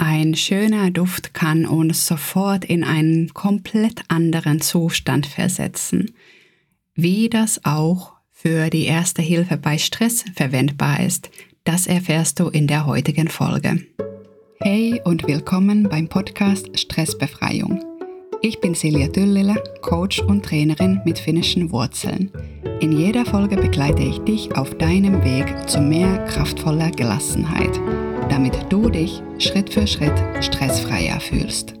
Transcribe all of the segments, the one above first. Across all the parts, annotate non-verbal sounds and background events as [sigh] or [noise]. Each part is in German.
Ein schöner Duft kann uns sofort in einen komplett anderen Zustand versetzen. Wie das auch für die erste Hilfe bei Stress verwendbar ist, das erfährst du in der heutigen Folge. Hey und willkommen beim Podcast Stressbefreiung. Ich bin Silja Düllila, Coach und Trainerin mit finnischen Wurzeln. In jeder Folge begleite ich dich auf deinem Weg zu mehr kraftvoller Gelassenheit – damit du dich Schritt für Schritt stressfreier fühlst.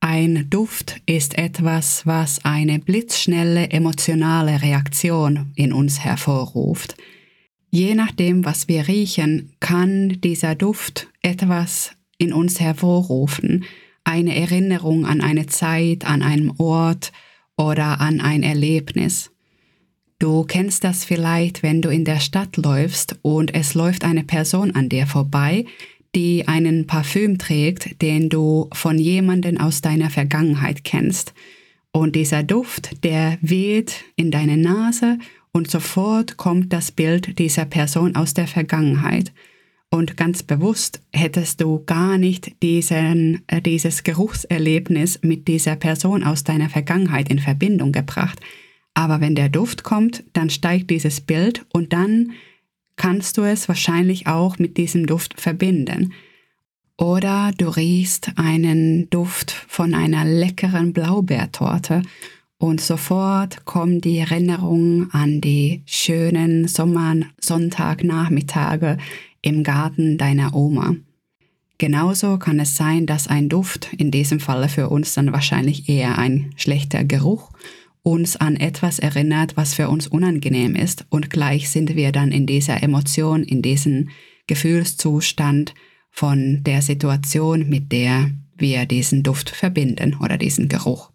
Ein Duft ist etwas, was eine blitzschnelle emotionale Reaktion in uns hervorruft. Je nachdem, was wir riechen, kann dieser Duft etwas in uns hervorrufen, eine Erinnerung an eine Zeit, an einen Ort oder an ein Erlebnis. Du kennst das vielleicht, wenn du in der Stadt läufst und es läuft eine Person an dir vorbei, die einen Parfüm trägt, den du von jemandem aus deiner Vergangenheit kennst. Und dieser Duft, der weht in deine Nase und sofort kommt das Bild dieser Person aus der Vergangenheit. Und ganz bewusst hättest du gar nicht diesen, äh, dieses Geruchserlebnis mit dieser Person aus deiner Vergangenheit in Verbindung gebracht. Aber wenn der Duft kommt, dann steigt dieses Bild und dann kannst du es wahrscheinlich auch mit diesem Duft verbinden. Oder du riechst einen Duft von einer leckeren Blaubeertorte und sofort kommen die Erinnerungen an die schönen Sommersonntagnachmittage im Garten deiner Oma. Genauso kann es sein, dass ein Duft, in diesem Falle für uns dann wahrscheinlich eher ein schlechter Geruch, uns an etwas erinnert, was für uns unangenehm ist und gleich sind wir dann in dieser Emotion, in diesem Gefühlszustand von der Situation, mit der wir diesen Duft verbinden oder diesen Geruch.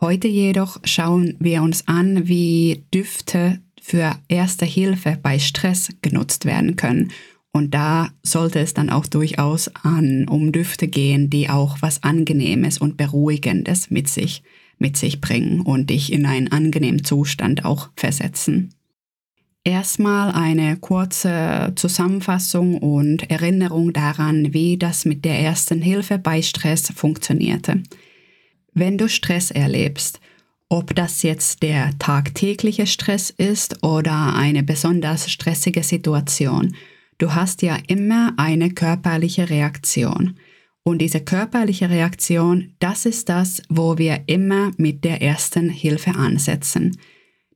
Heute jedoch schauen wir uns an, wie Düfte für erste Hilfe bei Stress genutzt werden können. Und da sollte es dann auch durchaus an, um Düfte gehen, die auch was Angenehmes und Beruhigendes mit sich mit sich bringen und dich in einen angenehmen Zustand auch versetzen. Erstmal eine kurze Zusammenfassung und Erinnerung daran, wie das mit der ersten Hilfe bei Stress funktionierte. Wenn du Stress erlebst, ob das jetzt der tagtägliche Stress ist oder eine besonders stressige Situation, du hast ja immer eine körperliche Reaktion. Und diese körperliche Reaktion, das ist das, wo wir immer mit der ersten Hilfe ansetzen.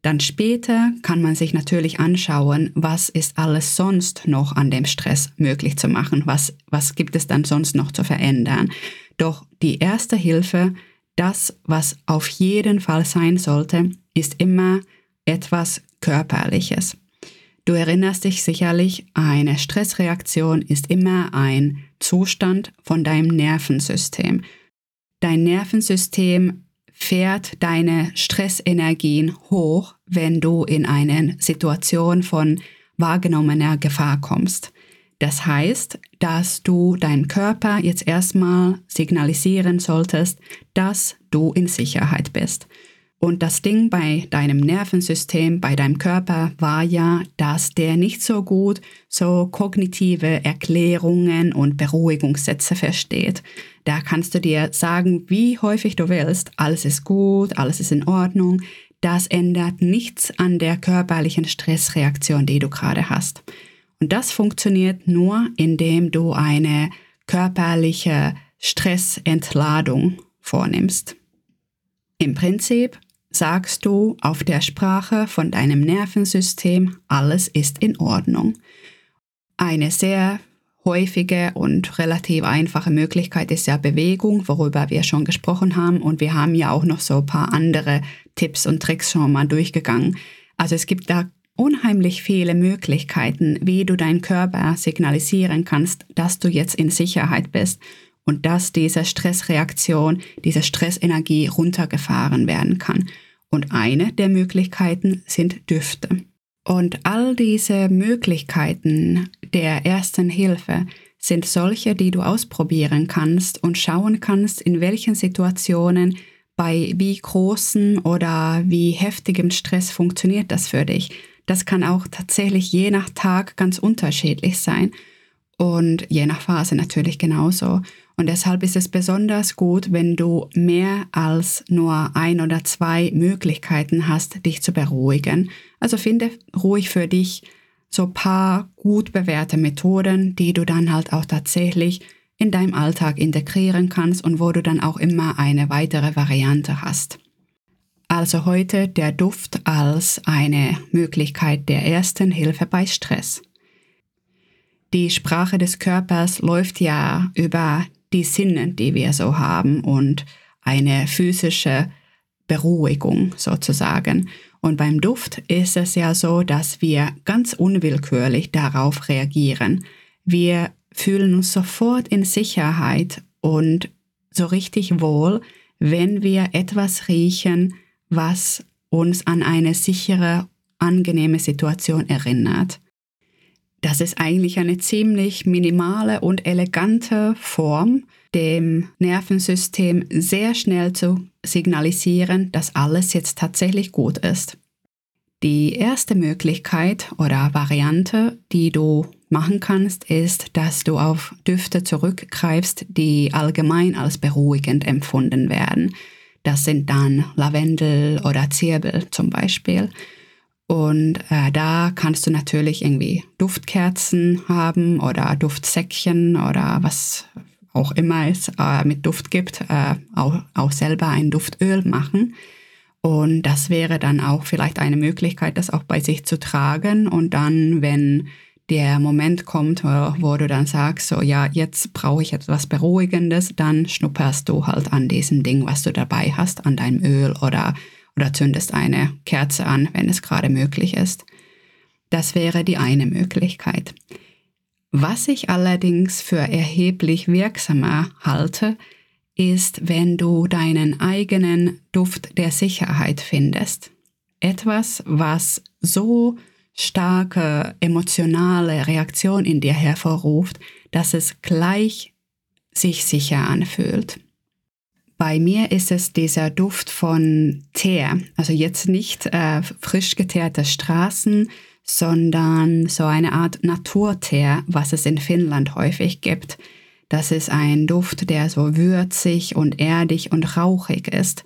Dann später kann man sich natürlich anschauen, was ist alles sonst noch an dem Stress möglich zu machen, was, was gibt es dann sonst noch zu verändern. Doch die erste Hilfe, das, was auf jeden Fall sein sollte, ist immer etwas Körperliches. Du erinnerst dich sicherlich, eine Stressreaktion ist immer ein Zustand von deinem Nervensystem. Dein Nervensystem fährt deine Stressenergien hoch, wenn du in eine Situation von wahrgenommener Gefahr kommst. Das heißt, dass du deinem Körper jetzt erstmal signalisieren solltest, dass du in Sicherheit bist. Und das Ding bei deinem Nervensystem, bei deinem Körper war ja, dass der nicht so gut so kognitive Erklärungen und Beruhigungssätze versteht. Da kannst du dir sagen, wie häufig du willst, alles ist gut, alles ist in Ordnung. Das ändert nichts an der körperlichen Stressreaktion, die du gerade hast. Und das funktioniert nur, indem du eine körperliche Stressentladung vornimmst. Im Prinzip sagst du auf der Sprache von deinem Nervensystem, alles ist in Ordnung. Eine sehr häufige und relativ einfache Möglichkeit ist ja Bewegung, worüber wir schon gesprochen haben. Und wir haben ja auch noch so ein paar andere Tipps und Tricks schon mal durchgegangen. Also es gibt da unheimlich viele Möglichkeiten, wie du deinen Körper signalisieren kannst, dass du jetzt in Sicherheit bist und dass diese Stressreaktion, diese Stressenergie runtergefahren werden kann. Und eine der Möglichkeiten sind Düfte. Und all diese Möglichkeiten der ersten Hilfe sind solche, die du ausprobieren kannst und schauen kannst, in welchen Situationen bei wie großen oder wie heftigem Stress funktioniert das für dich. Das kann auch tatsächlich je nach Tag ganz unterschiedlich sein. und je nach Phase natürlich genauso. Und deshalb ist es besonders gut, wenn du mehr als nur ein oder zwei Möglichkeiten hast, dich zu beruhigen. Also finde ruhig für dich so paar gut bewährte Methoden, die du dann halt auch tatsächlich in deinem Alltag integrieren kannst und wo du dann auch immer eine weitere Variante hast. Also heute der Duft als eine Möglichkeit der ersten Hilfe bei Stress. Die Sprache des Körpers läuft ja über die Sinne, die wir so haben und eine physische Beruhigung sozusagen. Und beim Duft ist es ja so, dass wir ganz unwillkürlich darauf reagieren. Wir fühlen uns sofort in Sicherheit und so richtig wohl, wenn wir etwas riechen, was uns an eine sichere, angenehme Situation erinnert. Das ist eigentlich eine ziemlich minimale und elegante Form, dem Nervensystem sehr schnell zu signalisieren, dass alles jetzt tatsächlich gut ist. Die erste Möglichkeit oder Variante, die du machen kannst, ist, dass du auf Düfte zurückgreifst, die allgemein als beruhigend empfunden werden. Das sind dann Lavendel oder Zirbel zum Beispiel. Und äh, da kannst du natürlich irgendwie Duftkerzen haben oder Duftsäckchen oder was auch immer es äh, mit Duft gibt, äh, auch, auch selber ein Duftöl machen. Und das wäre dann auch vielleicht eine Möglichkeit, das auch bei sich zu tragen. Und dann, wenn der Moment kommt, wo, wo du dann sagst, so ja, jetzt brauche ich etwas Beruhigendes, dann schnupperst du halt an diesem Ding, was du dabei hast, an deinem Öl oder oder zündest eine Kerze an, wenn es gerade möglich ist. Das wäre die eine Möglichkeit. Was ich allerdings für erheblich wirksamer halte, ist, wenn du deinen eigenen Duft der Sicherheit findest. Etwas, was so starke emotionale Reaktion in dir hervorruft, dass es gleich sich sicher anfühlt. Bei mir ist es dieser Duft von Teer. Also jetzt nicht äh, frisch geteerte Straßen, sondern so eine Art Naturteer, was es in Finnland häufig gibt. Das ist ein Duft, der so würzig und erdig und rauchig ist,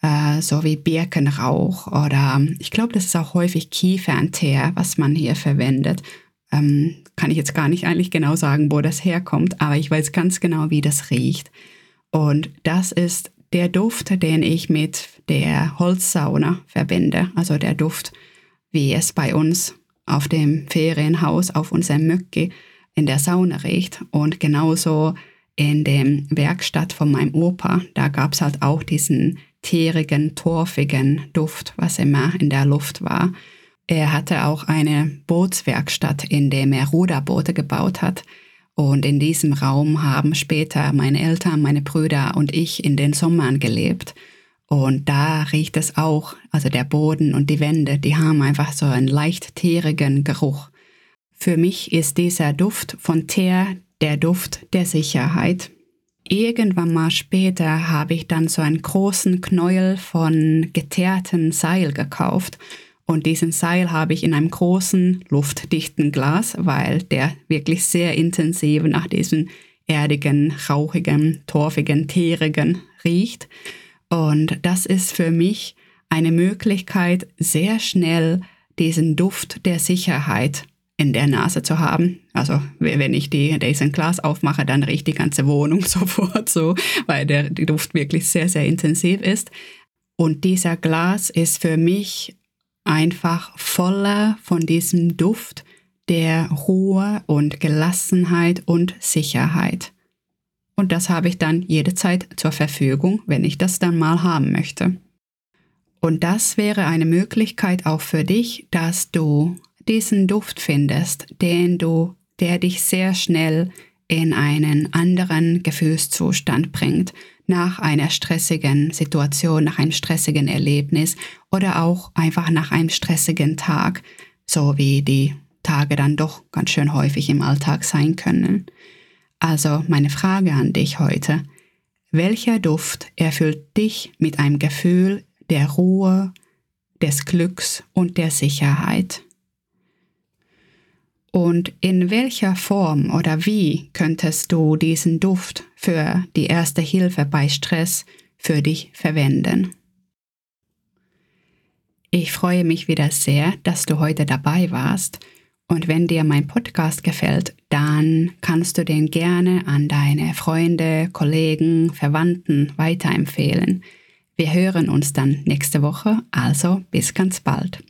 äh, so wie Birkenrauch oder ich glaube, das ist auch häufig Kiefernteer, was man hier verwendet. Ähm, kann ich jetzt gar nicht eigentlich genau sagen, wo das herkommt, aber ich weiß ganz genau, wie das riecht. Und das ist der Duft, den ich mit der Holzsauna verbinde. Also der Duft, wie es bei uns auf dem Ferienhaus, auf unserem Möcki in der Sauna riecht. Und genauso in dem Werkstatt von meinem Opa, da gab es halt auch diesen tierigen, torfigen Duft, was immer in der Luft war. Er hatte auch eine Bootswerkstatt, in der er Ruderboote gebaut hat. Und in diesem Raum haben später meine Eltern, meine Brüder und ich in den Sommern gelebt. Und da riecht es auch, also der Boden und die Wände, die haben einfach so einen leicht teerigen Geruch. Für mich ist dieser Duft von Teer der Duft der Sicherheit. Irgendwann mal später habe ich dann so einen großen Knäuel von geteerten Seil gekauft und diesen Seil habe ich in einem großen, luftdichten Glas, weil der wirklich sehr intensiv nach diesem erdigen, rauchigen, torfigen, teerigen riecht. Und das ist für mich eine Möglichkeit, sehr schnell diesen Duft der Sicherheit in der Nase zu haben. Also wenn ich die, diesen Glas aufmache, dann riecht die ganze Wohnung [laughs] sofort so, weil der Duft wirklich sehr, sehr intensiv ist. Und dieser Glas ist für mich einfach voller von diesem Duft der Ruhe und Gelassenheit und Sicherheit. Und das habe ich dann jederzeit zur Verfügung, wenn ich das dann mal haben möchte. Und das wäre eine Möglichkeit auch für dich, dass du diesen Duft findest, den du, der dich sehr schnell in einen anderen Gefühlszustand bringt, nach einer stressigen Situation, nach einem stressigen Erlebnis oder auch einfach nach einem stressigen Tag, so wie die Tage dann doch ganz schön häufig im Alltag sein können. Also meine Frage an dich heute, welcher Duft erfüllt dich mit einem Gefühl der Ruhe, des Glücks und der Sicherheit? Und in welcher Form oder wie könntest du diesen Duft für die erste Hilfe bei Stress für dich verwenden? Ich freue mich wieder sehr, dass du heute dabei warst. Und wenn dir mein Podcast gefällt, dann kannst du den gerne an deine Freunde, Kollegen, Verwandten weiterempfehlen. Wir hören uns dann nächste Woche, also bis ganz bald.